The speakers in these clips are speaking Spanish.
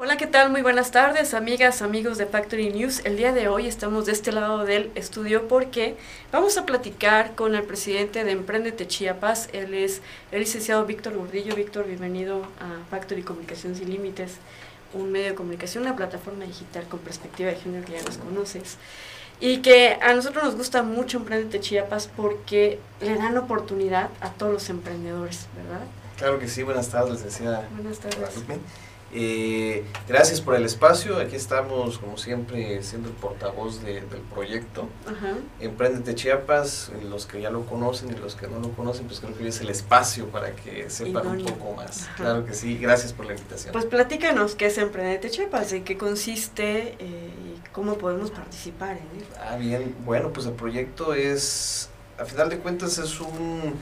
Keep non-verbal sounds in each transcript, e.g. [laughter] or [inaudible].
Hola, ¿qué tal? Muy buenas tardes, amigas, amigos de Factory News. El día de hoy estamos de este lado del estudio porque vamos a platicar con el presidente de Emprendete Chiapas. Él es el licenciado Víctor Gordillo. Víctor, bienvenido a Factory Comunicación Sin Límites, un medio de comunicación, una plataforma digital con perspectiva de género que ya nos conoces. Y que a nosotros nos gusta mucho Emprendete Chiapas porque le dan oportunidad a todos los emprendedores, ¿verdad? Claro que sí, buenas tardes, licenciada. Buenas tardes. Eh, gracias por el espacio. Aquí estamos, como siempre, siendo el portavoz de- del proyecto. Ajá. Emprendete Chiapas, los que ya lo conocen y los que no lo conocen, pues creo que es el espacio para que sepan Idóneo. un poco más. Ajá. Claro que sí, gracias por la invitación. Pues platícanos qué es Emprendete Chiapas, de qué consiste eh, y cómo podemos participar en él. Ah, bien, bueno, pues el proyecto es, a final de cuentas, es un...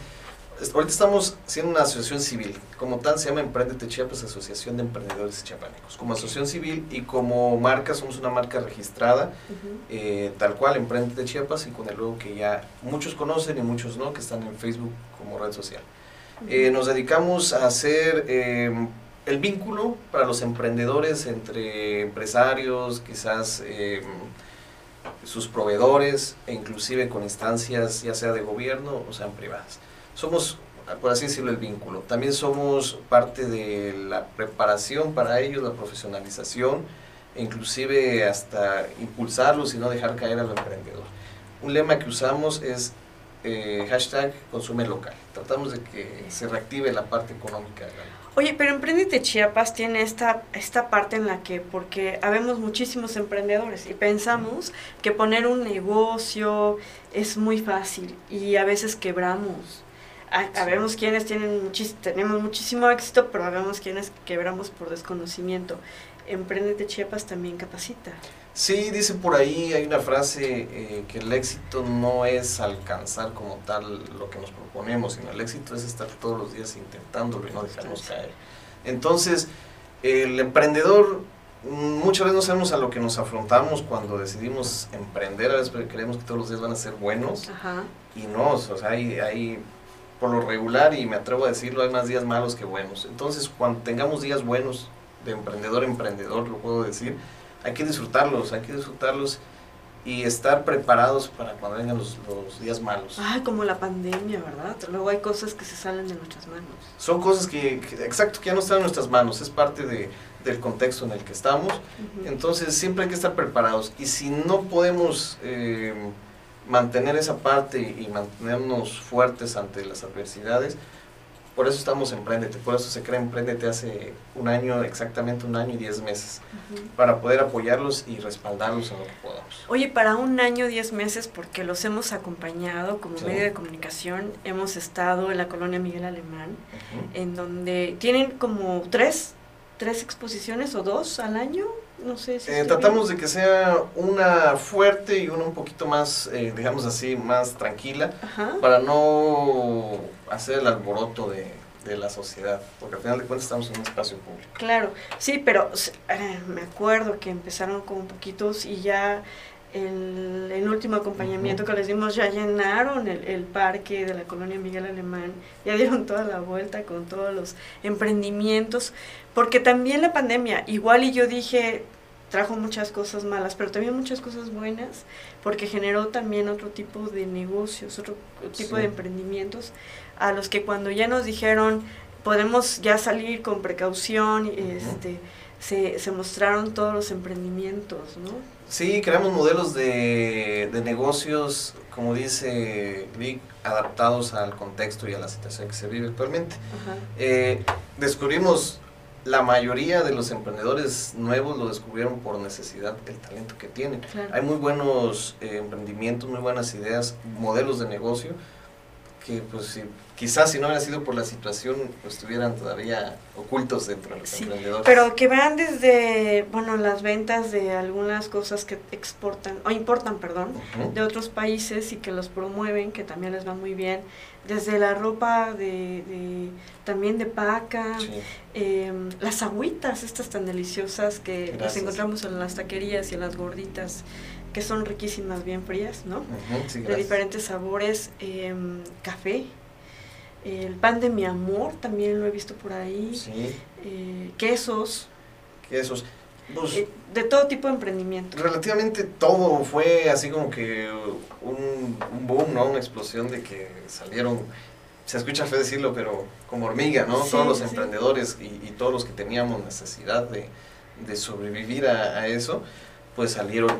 Ahorita estamos siendo una asociación civil, como tal se llama Emprendete Chiapas, Asociación de Emprendedores Chiapanecos. Como asociación civil y como marca, somos una marca registrada, eh, tal cual, Emprendete Chiapas, y con el logo que ya muchos conocen y muchos no, que están en Facebook como red social. Eh, nos dedicamos a hacer eh, el vínculo para los emprendedores entre empresarios, quizás sus proveedores e inclusive con instancias ya sea de gobierno o sean privadas. Somos, por así decirlo, el vínculo. También somos parte de la preparación para ellos, la profesionalización e inclusive hasta impulsarlos y no dejar caer al emprendedor. Un lema que usamos es eh, hashtag consume local. Tratamos de que se reactive la parte económica. de la- Oye, pero Emprendete Chiapas tiene esta, esta parte en la que, porque habemos muchísimos emprendedores y pensamos que poner un negocio es muy fácil y a veces quebramos. Ha- Habemos quienes tienen muchis- tenemos muchísimo éxito, pero habemos quienes quebramos por desconocimiento. Emprendete Chiapas también capacita. Sí, dice por ahí, hay una frase eh, que el éxito no es alcanzar como tal lo que nos proponemos, sino el éxito es estar todos los días intentándolo y no dejarnos caer. Entonces, el emprendedor, muchas veces no sabemos a lo que nos afrontamos cuando decidimos emprender, a veces creemos que todos los días van a ser buenos Ajá. y no, o sea, hay, hay, por lo regular, y me atrevo a decirlo, hay más días malos que buenos. Entonces, cuando tengamos días buenos, de emprendedor a emprendedor, lo puedo decir, hay que disfrutarlos, hay que disfrutarlos y estar preparados para cuando vengan los, los días malos. Ay, como la pandemia, ¿verdad? Luego hay cosas que se salen de nuestras manos. Son cosas que, que- exacto, que ya no están en nuestras manos, es parte de, del contexto en el que estamos. Ujú. Entonces siempre hay que estar preparados y si no podemos eh, mantener esa parte y mantenernos fuertes ante las adversidades, por eso estamos en Emprendete, por eso se crea Emprendete hace un año, exactamente un año y diez meses, Ujú. para poder apoyarlos y respaldarlos en lo que podamos. Oye, para un año, diez meses, porque los hemos acompañado como Sí. medio de comunicación, hemos estado en la colonia Miguel Alemán, Ujú. en donde tienen como tres, tres exposiciones o dos al año, no sé si... Eh, tratamos bien. de que sea una fuerte y una un poquito más, eh, digamos así, más tranquila, Ajá. para no hacer el alboroto de, de la sociedad, porque al final de cuentas estamos en un espacio público. Claro, sí, pero eh, me acuerdo que empezaron con poquitos y ya el, el último acompañamiento que les dimos ya llenaron el, el parque de la colonia Miguel Alemán, ya dieron toda la vuelta con todos los emprendimientos, porque también la pandemia, igual y yo dije, trajo muchas cosas malas, pero también muchas cosas buenas, porque generó también otro tipo de negocios, otro tipo Sí. de emprendimientos, a los que cuando ya nos dijeron, podemos ya salir con precaución, este, se, se mostraron todos los emprendimientos, ¿no? Sí, creamos modelos de, de negocios, como dice Vic, adaptados al contexto y a la situación que se vive actualmente. Eh, descubrimos, la mayoría de los emprendedores nuevos lo descubrieron por necesidad, el talento que tienen. Claro. Hay muy buenos eh, emprendimientos, muy buenas ideas, modelos de negocio, que pues si- quizás si no hubiera sido por la situación, pues estuvieran todavía ocultos dentro de los Sí, emprendedores. Pero que vean desde, bueno, las ventas de algunas cosas que exportan, o importan, perdón, de otros países y que los promueven, que también les va muy bien, desde la ropa de, de también de paca, Sí. em, las agüitas estas tan deliciosas que las encontramos en las taquerías y en las gorditas, que son riquísimas, bien frías, ¿no? Sí, de diferentes sabores, em, café, el pan de mi amor también lo he visto por ahí, Sí. eh, quesos, que esos. Pues, Eh, de todo tipo de emprendimiento. relativamente todo fue así como que un, un boom, ¿no? Una explosión de que salieron, se escucha feo decirlo, pero como hormiga, ¿no? Sí, todos los sí. emprendedores y, y todos los que teníamos necesidad de, de sobrevivir a, a eso, pues salieron.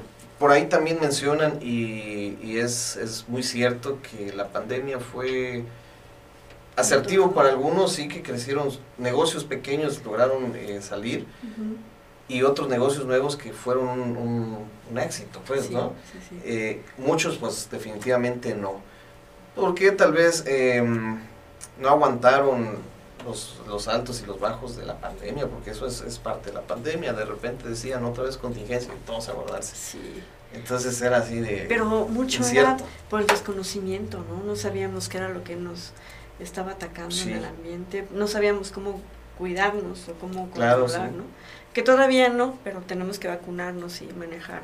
Por ahí también mencionan, y, y es, es muy cierto, que la pandemia fue asertivo para algunos, sí que crecieron negocios pequeños, lograron eh, salir, y otros negocios nuevos que fueron un, un- un éxito, pues, Sí, ¿no? sí, sí. Eh, muchos, pues, definitivamente no. Porque tal vez eh, no aguantaron los, los altos y los bajos de la pandemia, porque eso es, es parte de la pandemia. De repente decían otra vez contingencia y todos a guardarse. Sí. Entonces era así de Pero mucho era por el desconocimiento, ¿no? No sabíamos qué era lo que nos estaba atacando Sí. en el ambiente, no sabíamos cómo cuidarnos o cómo Claro, controlar, sí. ¿no? Que todavía no, pero tenemos que vacunarnos y manejar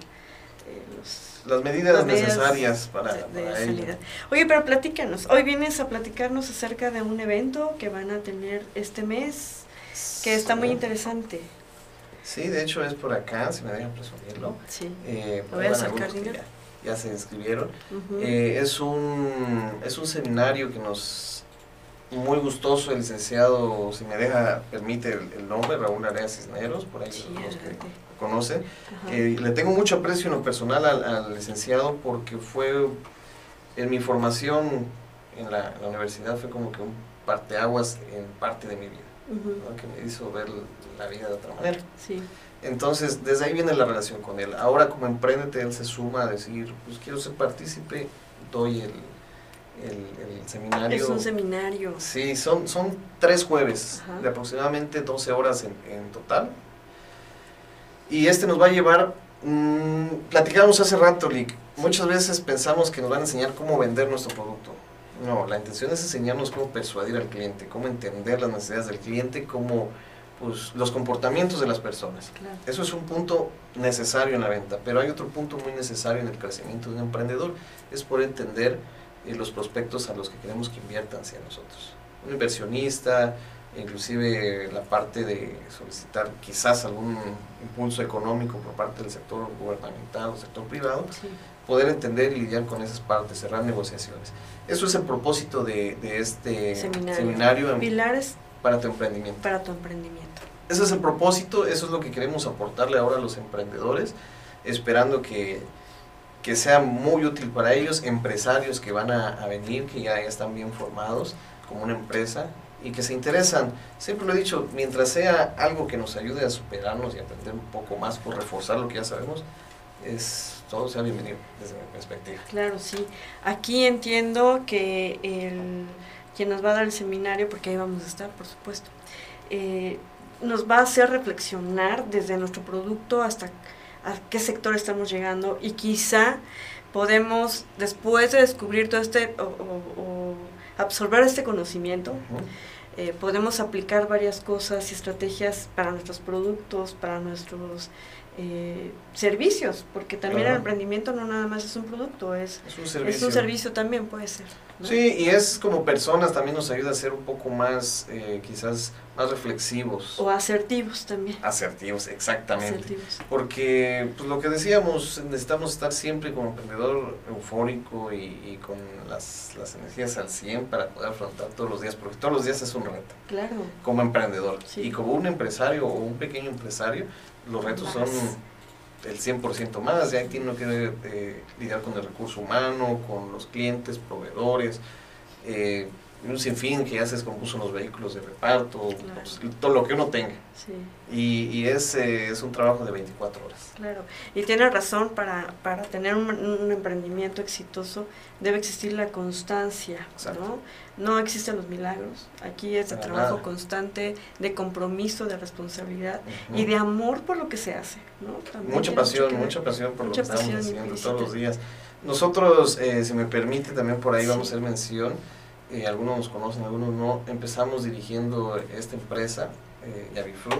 eh, los Las medidas las medidas necesarias para, de, de para. Oye, pero platícanos, hoy vienes a platicarnos acerca de un evento que van a tener este mes, que está muy interesante. Sí, de hecho es por acá, si me dejan presumirlo. Sí. Eh, voy a acercar, ya, se inscribieron. Eh, es, un, es un seminario que nos muy gustoso el licenciado, si me deja, permite el, el nombre, Raúl Area Cisneros, por ahí Sí, los que conocen. Eh, le tengo mucho aprecio en lo personal al, al licenciado porque fue en mi formación en la, la universidad fue como que un parteaguas en parte de mi vida, Ujú. ¿no? que me hizo ver la vida de otra manera. Sí. Entonces, desde ahí viene la relación con él. Ahora como emprendete, él se suma a decir, pues quiero ser partícipe, doy el, el, el seminario. Es un seminario. Sí, son, son tres jueves, Ajá. de aproximadamente 12 horas en, en total. Y este nos va a llevar, mm, platicamos hace rato, Lick, muchas veces pensamos que nos van a enseñar cómo vender nuestro producto. No, la intención es enseñarnos cómo persuadir al cliente, cómo entender las necesidades del cliente, cómo pues, los comportamientos de las personas. Claro. Eso es un punto necesario en la venta, pero hay otro punto muy necesario en el crecimiento de un emprendedor, es por entender eh, los prospectos a los que queremos que inviertan hacia nosotros. Un inversionista, inclusive la parte de solicitar quizás algún impulso económico por parte del sector gubernamental o sector privado, Sí. poder entender y lidiar con esas partes, cerrar negociaciones. Eso es el propósito de, de este Seminario. seminario Pilares para tu emprendimiento. para tu emprendimiento. Ese es el propósito, eso es lo que queremos aportarle ahora a los emprendedores, esperando que, que sea muy útil para ellos, empresarios que van a, venir, que ya, ya están bien formados como una empresa y que se interesan. Siempre lo he dicho, mientras sea algo que nos ayude a superarnos y aprender un poco más por reforzar lo que ya sabemos, es todo sea bienvenido desde mi perspectiva. Claro, sí. Aquí entiendo que el quien nos va a dar el seminario, porque ahí vamos a estar, por supuesto, eh, nos va a hacer reflexionar desde nuestro producto hasta a qué sector estamos llegando y quizá podemos, después de descubrir todo este o, o- o absorber este conocimiento, eh, podemos aplicar varias cosas y estrategias para nuestros productos, para nuestros eh, servicios, porque también Claro. el emprendimiento no nada más es un producto, es, Es un es servicio. un servicio también puede ser. ¿no? Sí, y es como personas también nos ayuda a ser un poco más, eh, quizás, más reflexivos. O asertivos también. Asertivos, exactamente. Asertivos. Porque, pues lo que decíamos, necesitamos estar siempre como emprendedor eufórico y, y con las, las energías al 100 para poder afrontar todos los días, porque todos los días es un reto, Claro. como emprendedor. Sí. Y como un empresario o un pequeño empresario, los retos son el 100% más, ya tiene que eh, lidiar con el recurso humano, con los clientes, proveedores, eh, un sinfín que ya se descompuso los vehículos de reparto, Claro. pues, todo lo que uno tenga. Sí, Y, y es, eh, es un trabajo de 24 horas. claro. Y tiene razón, para, para tener un, un emprendimiento exitoso debe existir la constancia, Exacto. ¿no? No existen los milagros. Aquí es de Para trabajo nada. constante, de compromiso, de responsabilidad Ujú. y de amor por lo que se hace, ¿no? También Mucha pasión, que mucha pasión por Mucha lo que estamos haciendo todos los días. Nosotros, eh, si me permite, también por ahí Sí. vamos a hacer mención, eh, algunos nos conocen, algunos no, empezamos dirigiendo esta empresa, eh, Yavifru,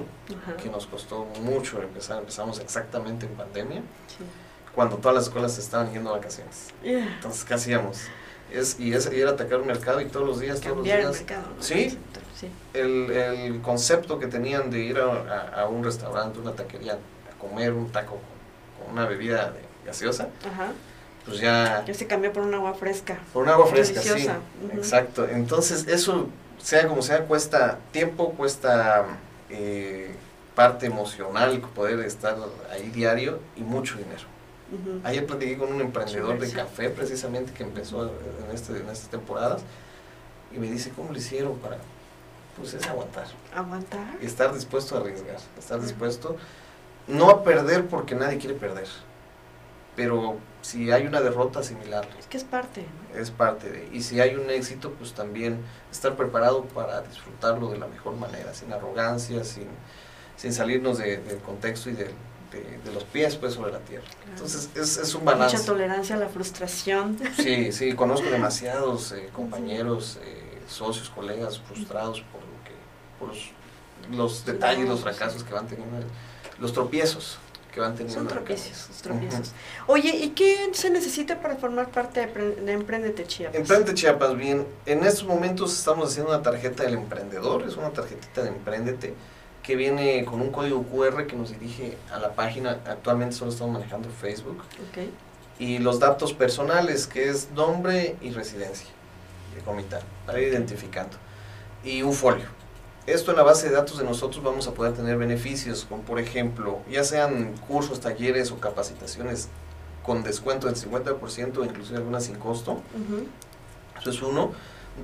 Ajá, que nos costó mucho empezar, empezamos exactamente en pandemia, sí. cuando todas las escuelas estaban yendo a vacaciones. Yeah. Entonces, ¿qué hacíamos? Es, y es ir a atacar un mercado y todos los días, todos los Cambiar el días. mercado, ¿no? Sí. Sí. El, el concepto que tenían de ir a, a- a un restaurante, una taquería, a comer un taco con, con una bebida de gaseosa, Ajá. Pues ya Ya se cambió por un agua fresca. por un agua fresca, sí. Exacto. Entonces, eso, sea como sea, cuesta tiempo, cuesta eh, parte emocional poder estar ahí diario y mucho dinero. Ayer platiqué con un emprendedor de café precisamente que empezó en, este, en estas temporadas y me dice, ¿cómo lo hicieron para, pues es aguantar? Aguantar. y estar dispuesto a arriesgar, estar dispuesto no a perder porque nadie quiere perder, pero si hay una derrota similar Es que es parte. ¿no? es parte de, y si hay un éxito pues también estar preparado para disfrutarlo de la mejor manera, sin arrogancia, sin, sin salirnos de- del contexto y del- de, de los pies pues sobre la tierra. Claro. Entonces es, es un Mucha balance. tolerancia a la frustración. Sí, sí, conozco [laughs] demasiados eh, compañeros, eh, socios, colegas frustrados por lo que, por los, los detalles, los fracasos que van teniendo, los tropiezos que van teniendo. Son tropiezos, son tropiezos. Oye, ¿y qué se necesita para formar parte de, de Emprendete Chiapas? Emprende Chiapas, bien, en estos momentos estamos haciendo una tarjeta del emprendedor, es una tarjetita de Emprendete que viene con un código QR que nos dirige a la página, actualmente solo estamos manejando Facebook, Ok. y los datos personales, que es nombre y residencia de Comitán, para ir identificando. Y un folio. Esto en la base de datos de nosotros vamos a poder tener beneficios, como por ejemplo, ya sean cursos, talleres o capacitaciones con descuento del 50% o inclusive algunas sin costo. Eso es uno.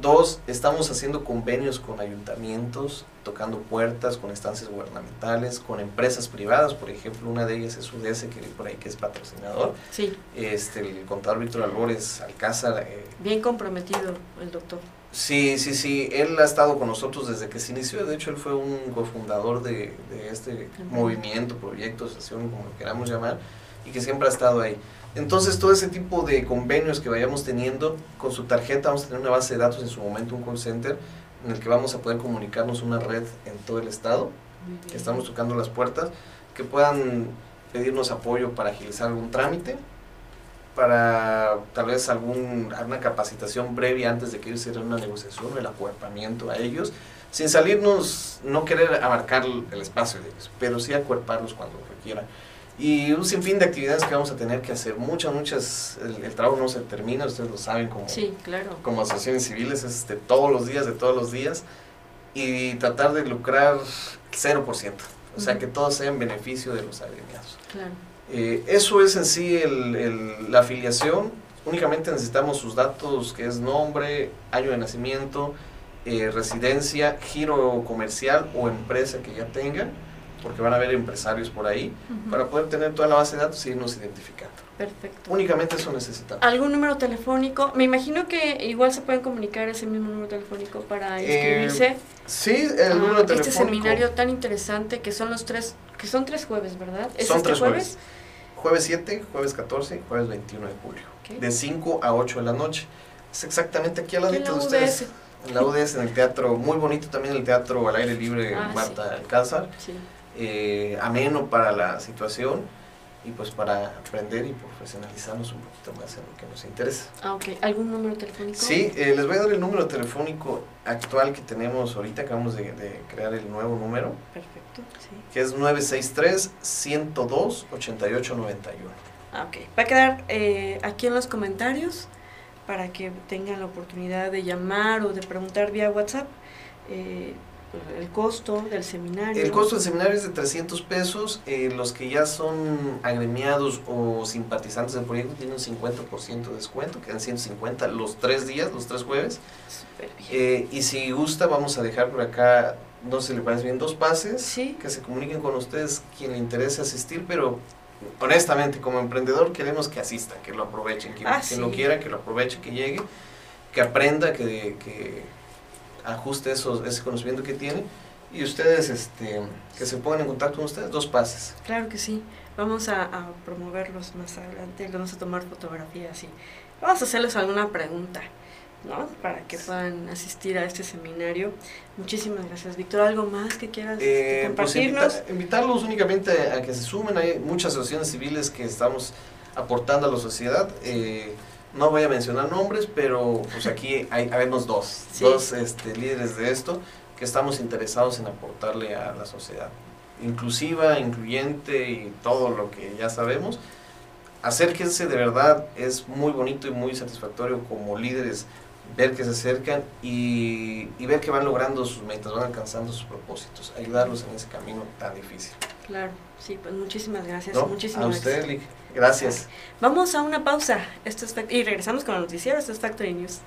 Dos, estamos haciendo convenios con ayuntamientos, tocando puertas con instancias gubernamentales, con empresas privadas, por ejemplo, una de ellas es UDS, que por ahí que es patrocinador. Sí, Este, el contador Víctor Albores Alcázar. eh, bien comprometido el doctor. sí, sí, sí, él ha estado con nosotros desde que se inició. De hecho, él fue un cofundador de, de este movimiento, proyecto, asociación, como lo queramos llamar, y que siempre ha estado ahí. Entonces, todo ese tipo de convenios que vayamos teniendo, con su tarjeta vamos a tener una base de datos en su momento, un call center, en el que vamos a poder comunicarnos una red en todo el estado. Que estamos tocando las puertas, que puedan pedirnos apoyo para agilizar algún trámite, para tal vez algún, alguna capacitación previa antes de que ellos hicieran una negociación, el acuerpamiento a ellos, sin salirnos, no querer abarcar el espacio de ellos, pero sí acuerparlos cuando requieran. Y un sinfín de actividades que vamos a tener que hacer, muchas, muchas, el, el trabajo no se termina, ustedes lo saben como, Sí, claro. como asociaciones civiles, es de todos los días, de todos los días, y tratar de lucrar 0%, o sea, que todo sea en beneficio de los agremiados. Claro. Eh, eso es en sí el- el- la afiliación, únicamente necesitamos sus datos, que es nombre, año de nacimiento, eh, residencia, giro comercial o empresa que ya tengan, porque van a haber empresarios por ahí, para poder tener toda la base de datos y irnos identificando. Perfecto. Únicamente eso necesitamos. ¿Algún número telefónico? Me imagino que igual se pueden comunicar ese mismo número telefónico para Eh, inscribirse Sí, el a número este telefónico. seminario tan interesante que son los tres, que son tres jueves, ¿verdad? ¿Es Son este tres jueves? jueves. Jueves 7, jueves 14 y jueves 21 de julio. De 5 a 8 de la noche. Es exactamente aquí al ladito la de ustedes. En la UDS, en el teatro, muy bonito también el teatro al aire libre Ah, Marta Alcázar. Sí. Eh, ameno para la situación y pues para aprender y profesionalizarnos un poquito más en lo que nos interesa. Ah, ok. ¿Algún número telefónico? Sí, eh, les voy a dar el número telefónico actual que tenemos ahorita, acabamos de, de crear el nuevo número, Perfecto, sí. que es 963-102-8891. Ah, ok. Va a quedar eh, aquí en los comentarios para que tengan la oportunidad de llamar o de preguntar vía WhatsApp eh, el costo del seminario. El costo del seminario es de 300 pesos. eh, los que ya son agremiados o simpatizantes del proyecto tienen un 50% de descuento, quedan 150 los tres días, los tres jueves. Eh, y si gusta, vamos a dejar por acá, no sé si le parece bien, dos pases. Sí. Que se comuniquen con ustedes quien le interese asistir, pero honestamente, como emprendedor, queremos que asistan, que lo aprovechen, quien, Ah, quien sí. lo quiera, que lo aproveche, que llegue, que aprenda, que, que ajuste esos, ese conocimiento que tiene. Y ustedes, este, que se pongan en contacto con ustedes, dos pases. Claro que sí. Vamos a, a promoverlos más adelante. Vamos a tomar fotografías y vamos a hacerles alguna pregunta, ¿no? Para que puedan asistir a este seminario. Muchísimas gracias, Víctor. ¿Algo más que quieras Eh, pues compartirnos? invita- invitarlos únicamente a que se sumen. Hay muchas asociaciones civiles que estamos aportando a la sociedad. Eh, No voy a mencionar nombres, pero pues aquí hay, habemos dos, [laughs] dos este, líderes de esto que estamos interesados en aportarle a la sociedad. Inclusiva, incluyente y todo lo que ya sabemos. Acérquense, de verdad, es muy bonito y muy satisfactorio como líderes ver que se acercan y, y, ver que van logrando sus metas, van alcanzando sus propósitos, ayudarlos en ese camino tan difícil. Claro, sí, pues muchísimas gracias. muchísimas a usted, gracias. Gracias. Vamos a una pausa esto es y regresamos con el noticiero, esto es Factory News.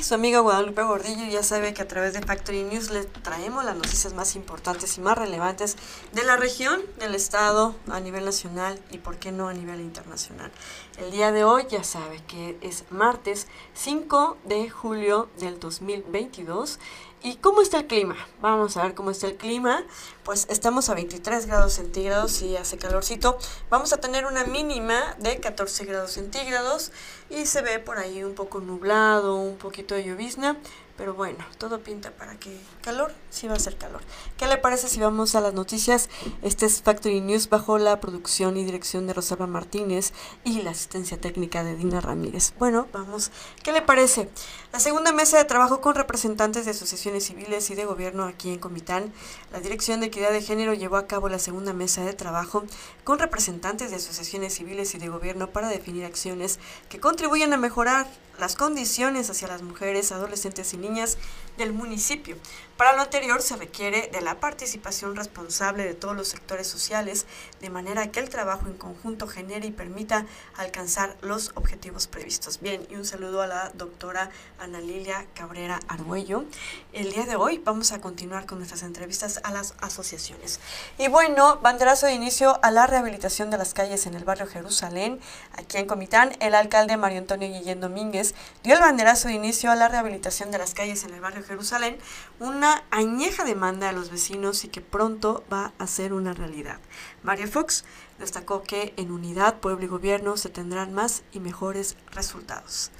Su amiga Guadalupe Gordillo ya sabe que a través de Factory News le traemos las noticias más importantes y más relevantes de la región, del estado, a nivel nacional y por qué no a nivel internacional. El día de hoy ya sabe que es martes 5 de julio del 2022 ¿Y cómo está el clima? Vamos a ver cómo está el clima. Pues estamos a 23 grados centígrados y hace calorcito. Vamos a tener una mínima de 14 grados centígrados y se ve por ahí un poco nublado, un poquito de llovizna. Pero bueno, todo pinta para que calor, sí va a ser calor. ¿Qué le parece si vamos a las noticias? Este es Factory News bajo la producción y dirección de Rosalba Martínez y la asistencia técnica de Dina Ramírez. Bueno, vamos. ¿Qué le parece? La segunda mesa de trabajo con representantes de asociaciones civiles y de gobierno aquí en Comitán. La Dirección de Equidad de Género llevó a cabo la segunda mesa de trabajo con representantes de asociaciones civiles y de gobierno para definir acciones que contribuyan a mejorar las condiciones hacia las mujeres, adolescentes y niñas del municipio. Para lo anterior se requiere de la participación responsable de todos los sectores sociales, de manera que el trabajo en conjunto genere y permita alcanzar los objetivos previstos. Bien, y un saludo a la doctora Ana Lilia Cabrera Arguello. El día de hoy vamos a continuar con nuestras entrevistas a las asociaciones. Y bueno, banderazo de inicio a la rehabilitación de las calles en el barrio Jerusalén, aquí en Comitán. El alcalde Mario Antonio Guillén Domínguez dio el banderazo de inicio a la rehabilitación de las calles en el barrio Jerusalén, una añeja demanda de los vecinos y que pronto va a ser una realidad. Mario Fox destacó que en unidad, pueblo y gobierno se tendrán más y mejores resultados.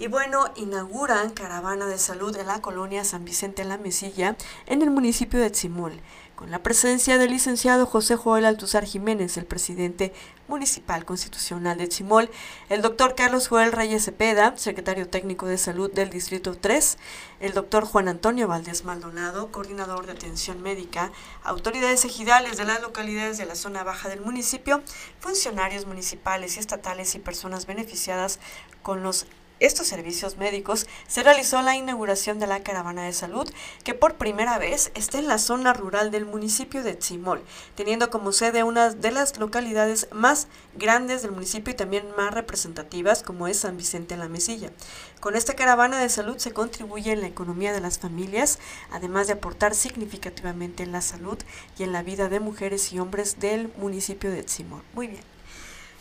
Y bueno, inauguran caravana de salud en la colonia San Vicente La Mesilla, en el municipio de Tzimol, con la presencia del licenciado José Joel Altuzar Jiménez, el presidente municipal constitucional de Tzimol, el doctor Carlos Joel Reyes Cepeda, secretario técnico de salud del Distrito 3, el doctor Juan Antonio Valdés Maldonado, coordinador de atención médica, autoridades ejidales de las localidades de la zona baja del municipio, funcionarios municipales y estatales y personas beneficiadas con los estos servicios médicos, se realizó la inauguración de la caravana de salud, que por primera vez está en la zona rural del municipio de Tzimol, teniendo como sede una de las localidades más grandes del municipio y también más representativas, como es San Vicente la Mesilla. Con esta caravana de salud se contribuye en la economía de las familias, además de aportar significativamente en la salud y en la vida de mujeres y hombres del municipio de Tzimol. Muy bien.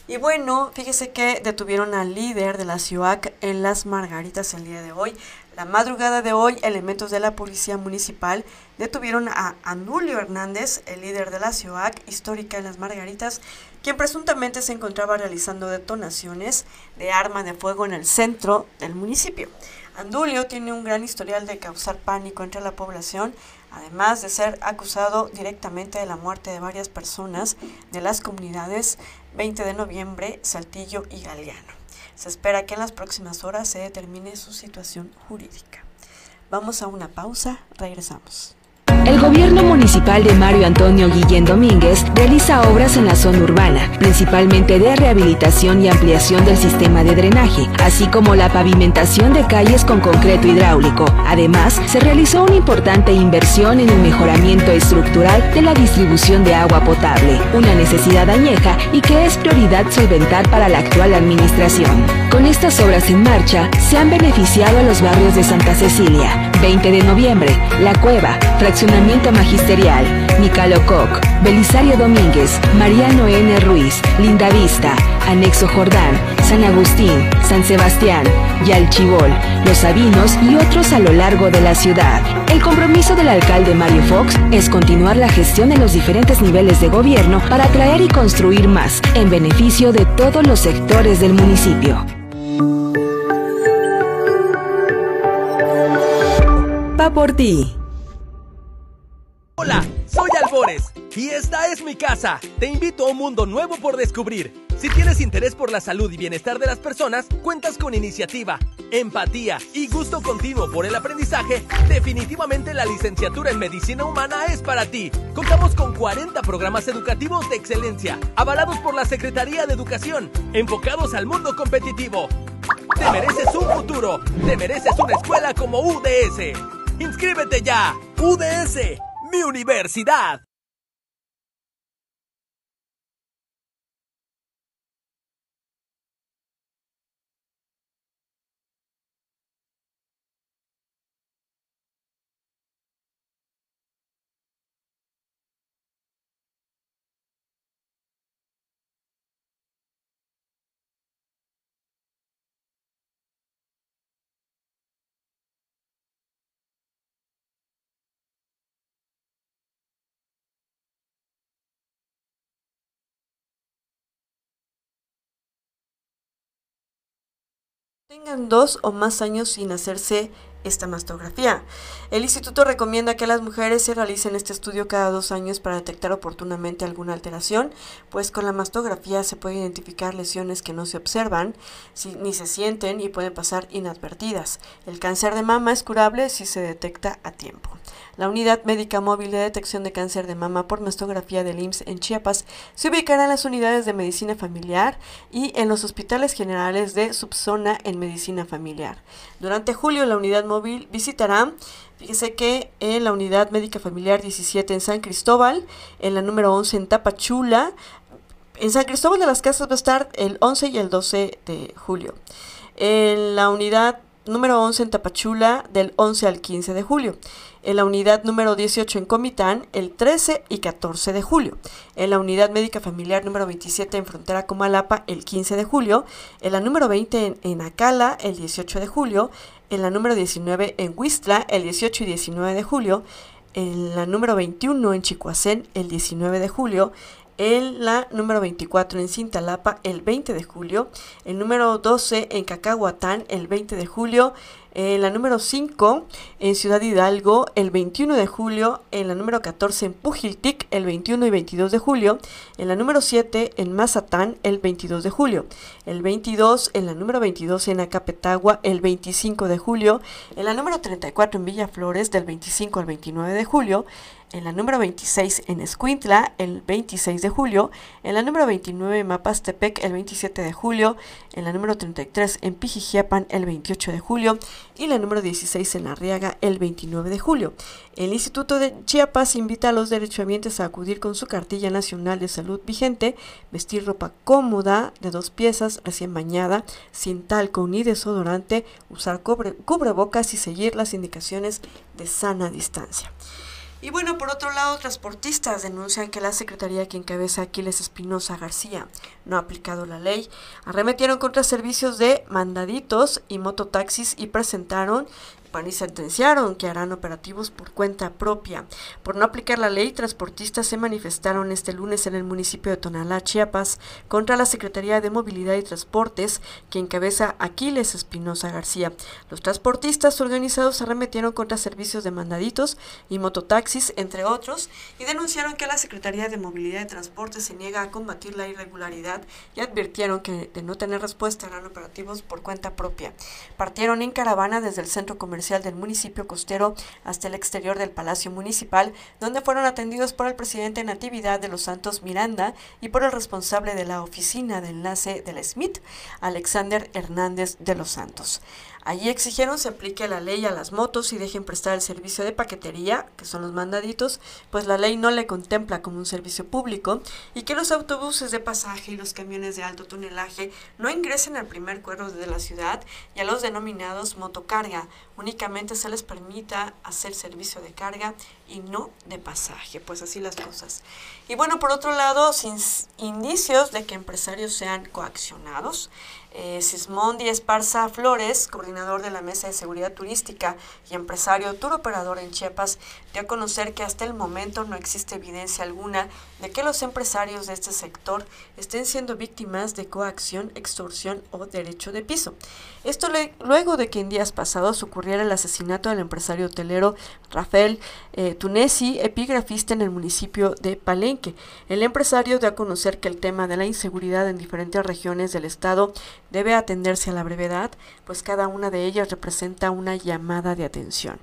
Y bueno, fíjese que detuvieron al líder de la CIUAC en Las Margaritas el día de hoy. La madrugada de hoy, elementos de la Policía Municipal detuvieron a Anulio Hernández, el líder de la CIUAC histórica en Las Margaritas, quien presuntamente se encontraba realizando detonaciones de arma de fuego en el centro del municipio. Andulio tiene un gran historial de causar pánico entre la población, además de ser acusado directamente de la muerte de varias personas de las comunidades 20 de noviembre, Saltillo y Galeano. Se espera que en las próximas horas se determine su situación jurídica. Vamos a una pausa, regresamos. El gobierno municipal de Mario Antonio Guillén Domínguez realiza obras en la zona urbana, principalmente de rehabilitación y ampliación del sistema de drenaje, así como la pavimentación de calles con concreto hidráulico. Además, se realizó una importante inversión en el mejoramiento estructural de la distribución de agua potable, una necesidad añeja y que es prioridad solventar para la actual administración. Con estas obras en marcha, se han beneficiado a los barrios de Santa Cecilia, 20 de noviembre, La Cueva, Fraccionamiento Magisterial, Nicalococ, Belisario Domínguez, Mariano N. Ruiz, Linda Vista, Anexo Jordán, San Agustín, San Sebastián, Yalchibol, Los Sabinos y otros a lo largo de la ciudad. El compromiso del alcalde Mario Fox es continuar la gestión en los diferentes niveles de gobierno para atraer y construir más, en beneficio de todos los sectores del municipio. Va por ti. Mi casa. Te invito a un mundo nuevo por descubrir. Si tienes interés por la salud y bienestar de las personas, cuentas con iniciativa, empatía y gusto continuo por el aprendizaje, definitivamente la licenciatura en medicina humana es para ti. Contamos con 40 programas educativos de excelencia, avalados por la Secretaría de Educación, enfocados al mundo competitivo. Te mereces un futuro, te mereces una escuela como UDS. ¡Inscríbete ya! UDS, mi universidad. Tengan dos o más años sin hacerse esta mastografía. El instituto recomienda que las mujeres se realicen este estudio cada dos años para detectar oportunamente alguna alteración, pues con la mastografía se puede identificar lesiones que no se observan ni se sienten y pueden pasar inadvertidas. El cáncer de mama es curable si se detecta a tiempo. La unidad médica móvil de detección de cáncer de mama por mastografía del IMSS en Chiapas se ubicará en las unidades de medicina familiar y en los hospitales generales de subzona en medicina familiar. Durante julio la unidad móvil visitará Fíjese que en la unidad médica familiar 17 en San Cristóbal, en la número 11 en Tapachula, en San Cristóbal de las Casas va a estar el 11 y el 12 de julio. En la unidad número 11 en Tapachula del 11 al 15 de julio. En la unidad número 18 en Comitán el 13 y 14 de julio. En la unidad médica familiar número 27 en Frontera Comalapa el 15 de julio. En la número 20 en, en Acala el 18 de julio. En la número 19 en Huistla el 18 y 19 de julio. En la número 21 en Chicoacén el 19 de julio en la número 24 en Cintalapa el 20 de julio, el número 12 en Cacahuatán el 20 de julio, en la número 5 en Ciudad Hidalgo el 21 de julio, en la número 14 en Pujiltic el 21 y 22 de julio, en la número 7 en Mazatán el 22 de julio, el 22 en la número 22 en Acapetagua el 25 de julio, en la número 34 en Villaflores del 25 al 29 de julio, en la número 26 en Escuintla el 26 de julio, en la número 29 en Mapastepec el 27 de julio, en la número 33 en Pijijiapan el 28 de julio y la número 16 en Arriaga el 29 de julio. El Instituto de Chiapas invita a los derechohabientes a acudir con su cartilla nacional de salud vigente, vestir ropa cómoda de dos piezas recién bañada, sin talco ni desodorante, usar cubrebocas y seguir las indicaciones de sana distancia. Y bueno, por otro lado, transportistas denuncian que la Secretaría que encabeza Aquiles Espinosa García no ha aplicado la ley. Arremetieron contra servicios de mandaditos y mototaxis y presentaron y sentenciaron que harán operativos por cuenta propia. Por no aplicar la ley, transportistas se manifestaron este lunes en el municipio de Tonalá, Chiapas, contra la Secretaría de Movilidad y Transportes, que encabeza Aquiles Espinosa García. Los transportistas organizados arremetieron contra servicios de mandaditos y mototaxis, entre otros, y denunciaron que la Secretaría de Movilidad y Transportes se niega a combatir la irregularidad y advirtieron que de no tener respuesta harán operativos por cuenta propia. Partieron en caravana desde el centro comercial del municipio costero hasta el exterior del Palacio Municipal, donde fueron atendidos por el presidente Natividad de los Santos Miranda y por el responsable de la oficina de enlace del SMIT, Alexander Hernández de los Santos. Allí exigieron se aplique la ley a las motos y dejen prestar el servicio de paquetería, que son los mandaditos, pues la ley no le contempla como un servicio público, y que los autobuses de pasaje y los camiones de alto tonelaje no ingresen al primer cuerpo de la ciudad y a los denominados motocarga. Únicamente se les permita hacer servicio de carga y no de pasaje, pues así las cosas. Y bueno, por otro lado, sin indicios de que empresarios sean coaccionados, eh, Sismondi Esparza Flores, coordinador de la Mesa de Seguridad Turística y empresario tour operador en Chiapas, dio a conocer que hasta el momento no existe evidencia alguna de que los empresarios de este sector estén siendo víctimas de coacción, extorsión o derecho de piso. Esto luego de que en días pasados ocurriera el asesinato del empresario hotelero Rafael eh, Tunesi, epigrafista en el municipio de Palenque. El empresario dio a conocer que el tema de la inseguridad en diferentes regiones del estado debe atenderse a la brevedad, pues cada una de ellas representa una llamada de atención.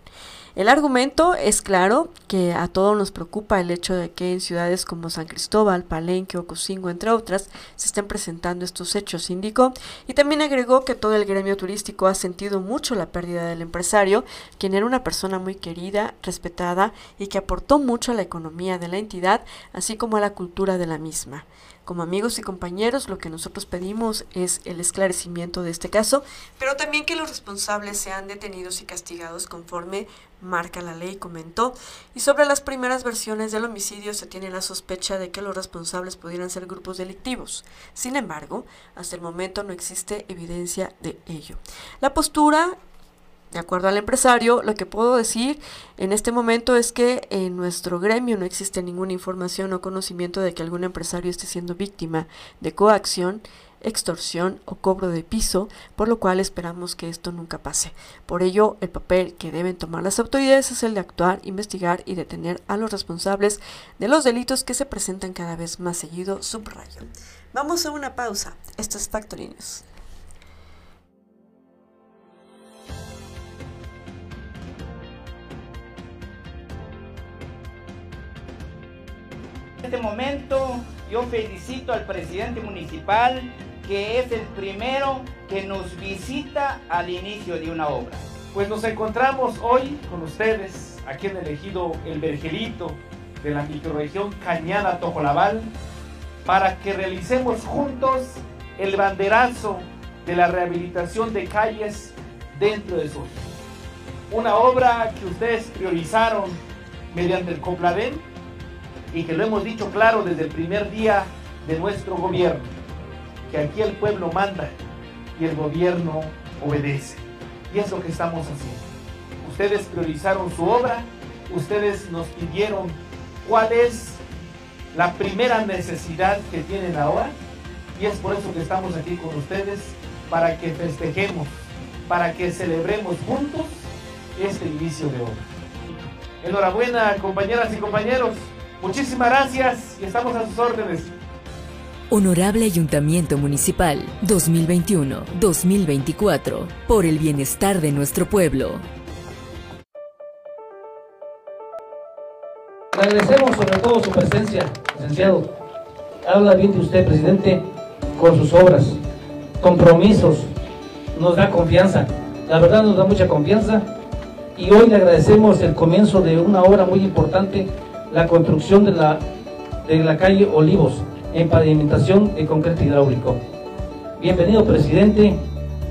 El argumento es claro que a todos nos preocupa el hecho de que en ciudades como San Cristóbal, Palenque o Cocingo, entre otras, se estén presentando estos hechos, indicó, y también agregó que todo el gremio turístico ha sentido mucho la pérdida del empresario, quien era una persona muy querida, respetada y que aportó mucho a la economía de la entidad, así como a la cultura de la misma. Como amigos y compañeros, lo que nosotros pedimos es el esclarecimiento de este caso, pero también que los responsables sean detenidos y castigados conforme marca la ley, comentó. Y sobre las primeras versiones del homicidio se tiene la sospecha de que los responsables pudieran ser grupos delictivos. Sin embargo, hasta el momento no existe evidencia de ello. La postura de acuerdo al empresario, lo que puedo decir en este momento es que en nuestro gremio no existe ninguna información o conocimiento de que algún empresario esté siendo víctima de coacción, extorsión o cobro de piso, por lo cual esperamos que esto nunca pase. Por ello, el papel que deben tomar las autoridades es el de actuar, investigar y detener a los responsables de los delitos que se presentan cada vez más seguido, subrayo. Vamos a una pausa. Esto es. En este momento yo felicito al presidente municipal que es el primero que nos visita al inicio de una obra. Pues nos encontramos hoy con ustedes aquí en el ejido El Vergelito de la microrregión Cañada Tojolabal para que realicemos juntos el banderazo de la rehabilitación de calles dentro de Sur. Una obra que ustedes priorizaron mediante el Copladen y que lo hemos dicho claro desde el primer día de nuestro gobierno, que aquí el pueblo manda y el gobierno obedece. Y es lo que estamos haciendo. Ustedes priorizaron su obra, ustedes nos pidieron cuál es la primera necesidad que tienen ahora y es por eso que estamos aquí con ustedes para que festejemos, para que celebremos juntos este inicio de obra. Enhorabuena compañeras y compañeros. Muchísimas gracias y estamos a sus órdenes. Honorable Ayuntamiento Municipal 2021-2024, por el bienestar de nuestro pueblo. agradecemos sobre todo su presencia, licenciado. Habla bien de usted, presidente, con sus obras, compromisos, nos da confianza. La verdad nos da mucha confianza y hoy le agradecemos el comienzo de una obra muy importante, la construcción de la, de la calle Olivos en pavimentación de concreto hidráulico. Bienvenido, presidente,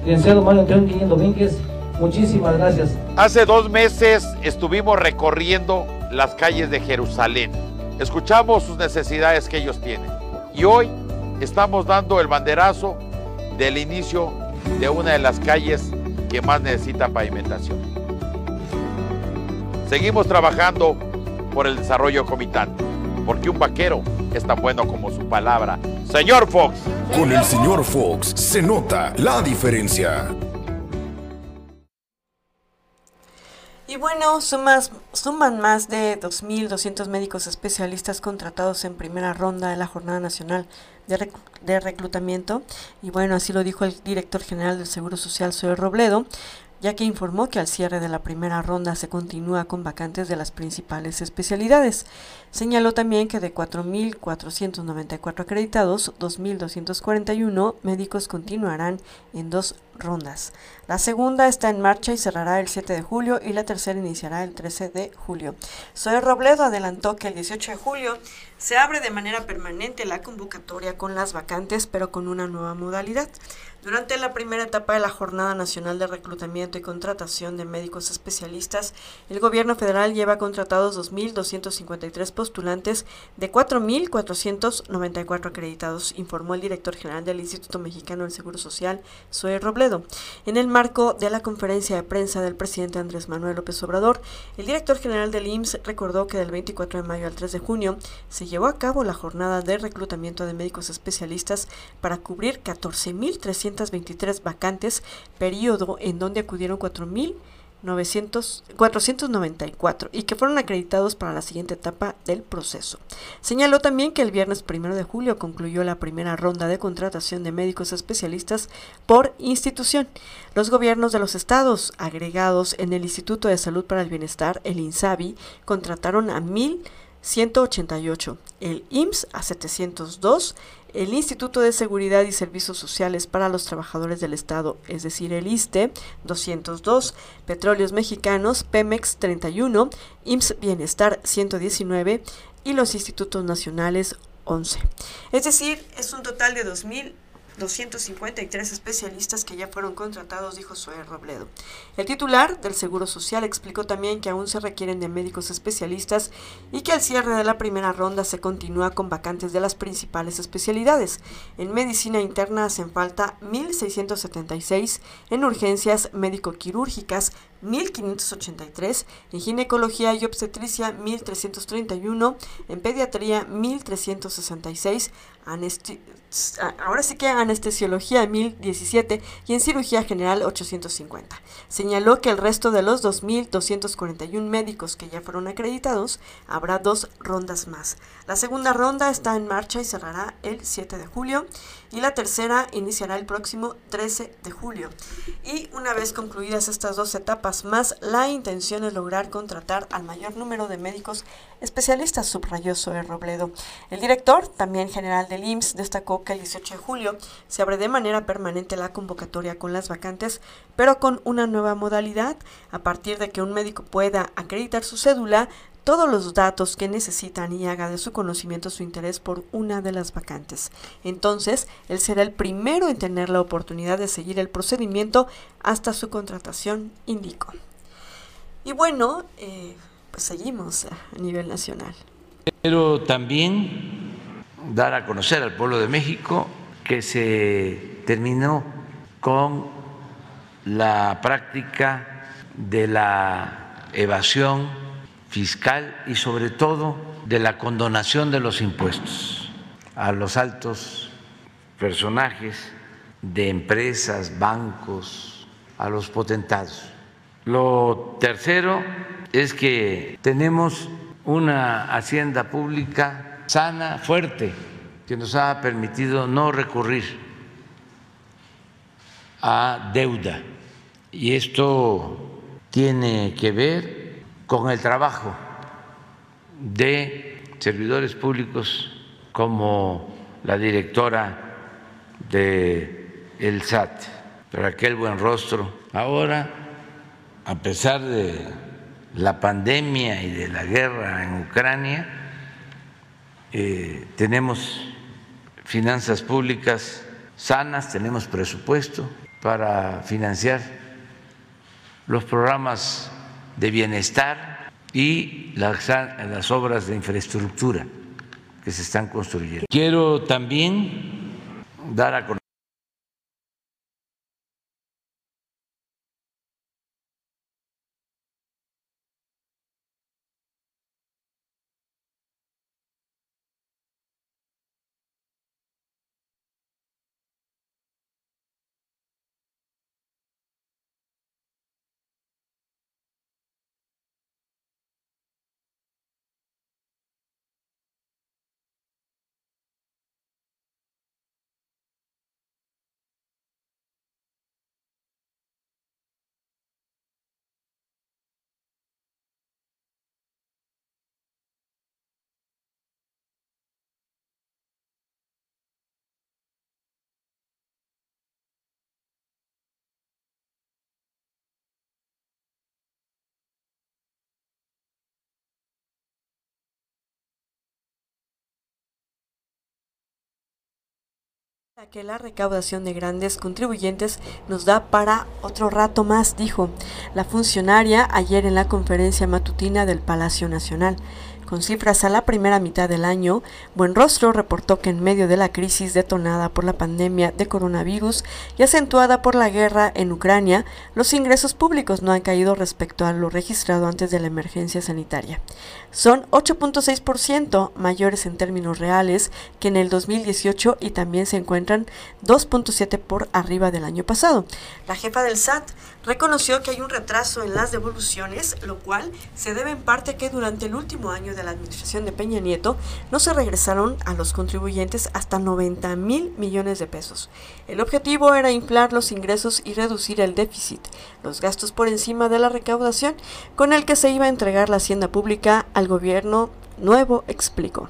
licenciado Mario Antonio Guillén Domínguez. Muchísimas gracias. Hace dos meses estuvimos recorriendo las calles de Jerusalén. Escuchamos sus necesidades que ellos tienen. Y hoy estamos dando el banderazo del inicio de una de las calles que más necesita pavimentación. Seguimos trabajando por el desarrollo comitante, porque un vaquero es tan bueno como su palabra. Señor Fox. Con el señor Fox se nota la diferencia. Y bueno, sumas, suman más de 2.200 médicos especialistas contratados en primera ronda de la Jornada Nacional de, de, Reclutamiento. Y bueno, así lo dijo el director general del Seguro Social, Zoe Robledo, ya que informó que al cierre de la primera ronda se continúa con vacantes de las principales especialidades. Señaló también que de 4.494 acreditados, 2.241 médicos continuarán en dos rondas. La segunda está en marcha y cerrará el 7 de julio y la tercera iniciará el 13 de julio. Zoe Robledo adelantó que el 18 de julio se abre de manera permanente la convocatoria con las vacantes, pero con una nueva modalidad. Durante la primera etapa de la Jornada Nacional de Reclutamiento y Contratación de Médicos Especialistas, el gobierno federal lleva contratados 2.253 postulantes de 4.494 acreditados, informó el director general del Instituto Mexicano del Seguro Social, Zoe Robledo. En el marco de la conferencia de prensa del presidente Andrés Manuel López Obrador, el director general del IMSS recordó que del 24 de mayo al 3 de junio se llevó a cabo la jornada de reclutamiento de médicos especialistas para cubrir 14.300 423 vacantes, periodo en donde acudieron 4.494 y que fueron acreditados para la siguiente etapa del proceso. Señaló también que el viernes 1 de julio concluyó la primera ronda de contratación de médicos especialistas por institución. Los gobiernos de los estados agregados en el Instituto de Salud para el Bienestar, el INSABI, contrataron a 1.188, el IMSS a 702, el Instituto de Seguridad y Servicios Sociales para los Trabajadores del Estado, es decir, el ISTE 202, Petróleos Mexicanos, Pemex 31, IMSS Bienestar 119 y los Institutos Nacionales 11. Es decir, es un total de 2.000 253 especialistas que ya fueron contratados, dijo Zoe Robledo. El titular del Seguro Social explicó también que aún se requieren de médicos especialistas y que al cierre de la primera ronda se continúa con vacantes de las principales especialidades. En medicina interna hacen falta 1.676, en urgencias médico-quirúrgicas 1583, en ginecología y obstetricia 1331, en pediatría 1366, ahora sí que anestesiología 1017 y en cirugía general 850. Señaló que el resto de los 2241 médicos que ya fueron acreditados habrá dos rondas más. La segunda ronda está en marcha y cerrará el 7 de julio y la tercera iniciará el próximo 13 de julio. Y una vez concluidas estas dos etapas más, la intención es lograr contratar al mayor número de médicos especialistas, subrayó Zoe Robledo. El director, también general del IMSS, destacó que el 18 de julio se abre de manera permanente la convocatoria con las vacantes, pero con una nueva modalidad, a partir de que un médico pueda acreditar su cédula, todos los datos que necesitan y haga de su conocimiento su interés por una de las vacantes. Entonces, él será el primero en tener la oportunidad de seguir el procedimiento hasta su contratación, indicó. Y bueno, eh, pues seguimos a nivel nacional. Pero también dar a conocer al pueblo de México que se terminó con la práctica de la evasión fiscal y sobre todo de la condonación de los impuestos a los altos personajes de empresas, bancos, a los potentados. Lo tercero es que tenemos una hacienda pública sana, fuerte, que nos ha permitido no recurrir a deuda. Y esto tiene que ver con el trabajo de servidores públicos como la directora de el SAT, Raquel Buenrostro. Ahora, a pesar de la pandemia y de la guerra en Ucrania, eh, tenemos finanzas públicas sanas, tenemos presupuesto para financiar los programas de bienestar y las, las obras de infraestructura que se están construyendo. Quiero también dar a conocer que la recaudación de grandes contribuyentes nos da para otro rato más, dijo la funcionaria ayer en la conferencia matutina del Palacio Nacional. Con cifras a la primera mitad del año, Buenrostro reportó que en medio de la crisis detonada por la pandemia de coronavirus y acentuada por la guerra en Ucrania, los ingresos públicos no han caído respecto a lo registrado antes de la emergencia sanitaria. Son 8.6% mayores en términos reales que en el 2018 y también se encuentran 2.7 por arriba del año pasado. La jefa del SAT reconoció que hay un retraso en las devoluciones, lo cual se debe en parte a que durante el último año de la administración de Peña Nieto no se regresaron a los contribuyentes hasta 90 mil millones de pesos. El objetivo era inflar los ingresos y reducir el déficit, los gastos por encima de la recaudación, con el que se iba a entregar la hacienda pública al gobierno nuevo, explicó.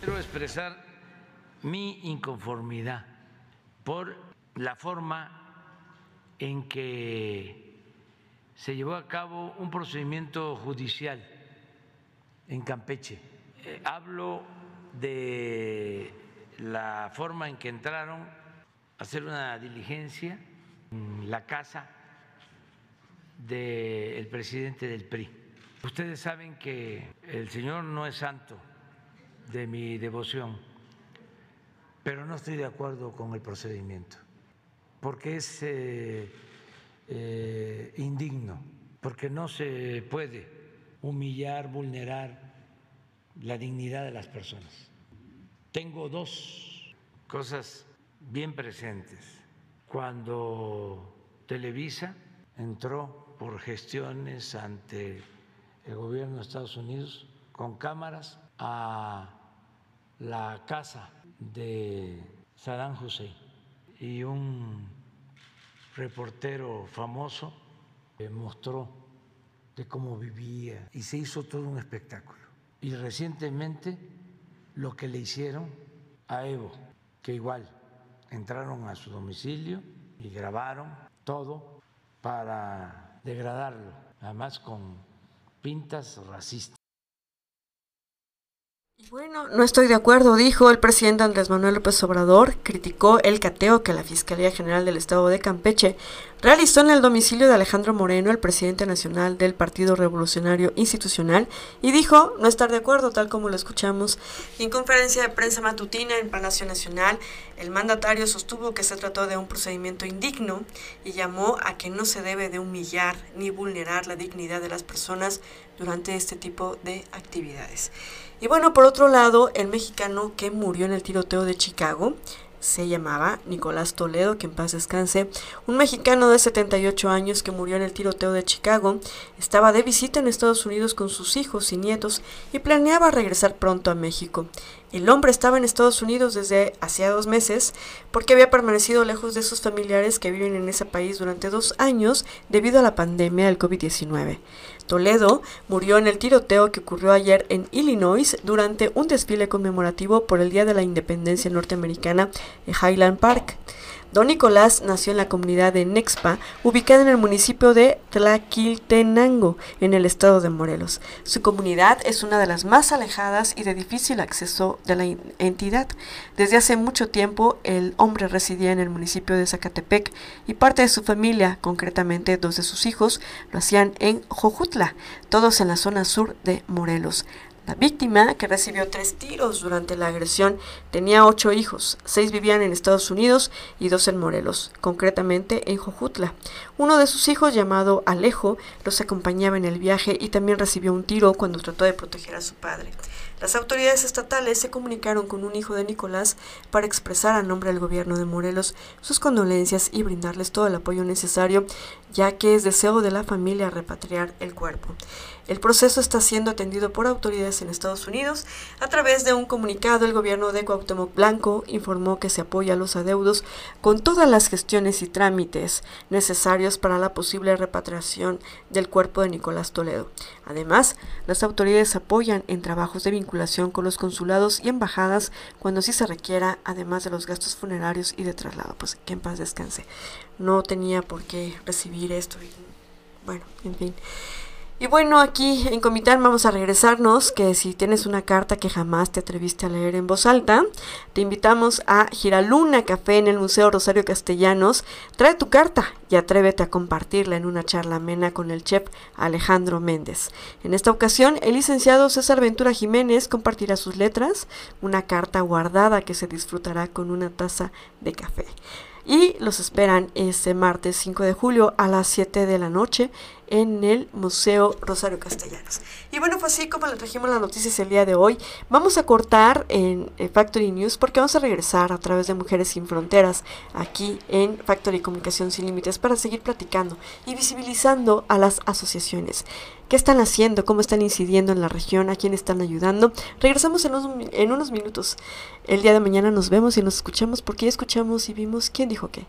Quiero expresar mi inconformidad por la forma en que se llevó a cabo un procedimiento judicial en Campeche. Eh, hablo de la forma en que entraron a hacer una diligencia en la casa del presidente del PRI. Ustedes saben que el Señor no es santo de mi devoción, pero no estoy de acuerdo con el procedimiento porque es eh, eh, indigno, porque no se puede humillar, vulnerar la dignidad de las personas. Tengo dos cosas bien presentes. Cuando Televisa entró por gestiones ante el gobierno de Estados Unidos con cámaras a la casa de Saddam Hussein y un reportero famoso mostró de cómo vivía y se hizo todo un espectáculo. Y recientemente lo que le hicieron a Evo, que igual entraron a su domicilio y grabaron todo para degradarlo, además con pintas racistas. Bueno, no estoy de acuerdo, dijo el presidente Andrés Manuel López Obrador, criticó el cateo que la Fiscalía General del Estado de Campeche realizó en el domicilio de Alejandro Moreno, el presidente nacional del Partido Revolucionario Institucional, y dijo no estar de acuerdo, tal como lo escuchamos. en conferencia de prensa matutina en Palacio Nacional, el mandatario sostuvo que se trató de un procedimiento indigno y llamó a que no se debe de humillar ni vulnerar la dignidad de las personas durante este tipo de actividades. Y bueno, por otro lado, el mexicano que murió en el tiroteo de Chicago se llamaba Nicolás Toledo, que en paz descanse, un mexicano de 78 años que murió en el tiroteo de Chicago, estaba de visita en Estados Unidos con sus hijos y nietos y planeaba regresar pronto a México. El hombre estaba en Estados Unidos desde hacía dos meses porque había permanecido lejos de sus familiares que viven en ese país durante dos años debido a la pandemia del COVID-19. Toledo murió en el tiroteo que ocurrió ayer en Illinois durante un desfile conmemorativo por el Día de la Independencia norteamericana en Highland Park. Don Nicolás nació en la comunidad de Nexpa, ubicada en el municipio de Tlaquiltenango, en el estado de Morelos. Su comunidad es una de las más alejadas y de difícil acceso de la entidad. Desde hace mucho tiempo, el hombre residía en el municipio de Zacatepec y parte de su familia, concretamente dos de sus hijos, lo hacían en Jojutla, todos en la zona sur de Morelos. La víctima, que recibió tres tiros durante la agresión, tenía ocho hijos. Seis vivían en Estados Unidos y dos en Morelos, concretamente en Jojutla. Uno de sus hijos, llamado Alejo, los acompañaba en el viaje y también recibió un tiro cuando trató de proteger a su padre. Las autoridades estatales se comunicaron con un hijo de Nicolás para expresar a nombre del gobierno de Morelos sus condolencias y brindarles todo el apoyo necesario, ya que es deseo de la familia repatriar el cuerpo. El proceso está siendo atendido por autoridades en Estados Unidos. A través de un comunicado, el gobierno de Cuauhtémoc Blanco informó que se apoya a los adeudos con todas las gestiones y trámites necesarios para la posible repatriación del cuerpo de Nicolás Toledo. Además, las autoridades apoyan en trabajos de vinculación con los consulados y embajadas cuando sí se requiera, además de los gastos funerarios y de traslado. Pues que en paz descanse. No tenía por qué recibir esto. Bueno, en fin. Y bueno, aquí en Comitán vamos a regresarnos, que si tienes una carta que jamás te atreviste a leer en voz alta, te invitamos a Giraluna Café en el Museo Rosario Castellanos. Trae tu carta y atrévete a compartirla en una charla amena con el chef Alejandro Méndez. En esta ocasión, el licenciado César Ventura Jiménez compartirá sus letras, una carta guardada que se disfrutará con una taza de café. Y los esperan este martes 5 de julio a las 7 de la noche en el Museo Rosario Castellanos. Y bueno, pues así como le trajimos las noticias el día de hoy, vamos a cortar en Factory News porque vamos a regresar a través de Mujeres Sin Fronteras aquí en Factory Comunicación Sin Límites para seguir platicando y visibilizando a las asociaciones. ¿Qué están haciendo? ¿Cómo están incidiendo en la región? ¿A quién están ayudando? Regresamos en unos, en unos minutos. El día de mañana nos vemos y nos escuchamos porque ya escuchamos y vimos quién dijo qué.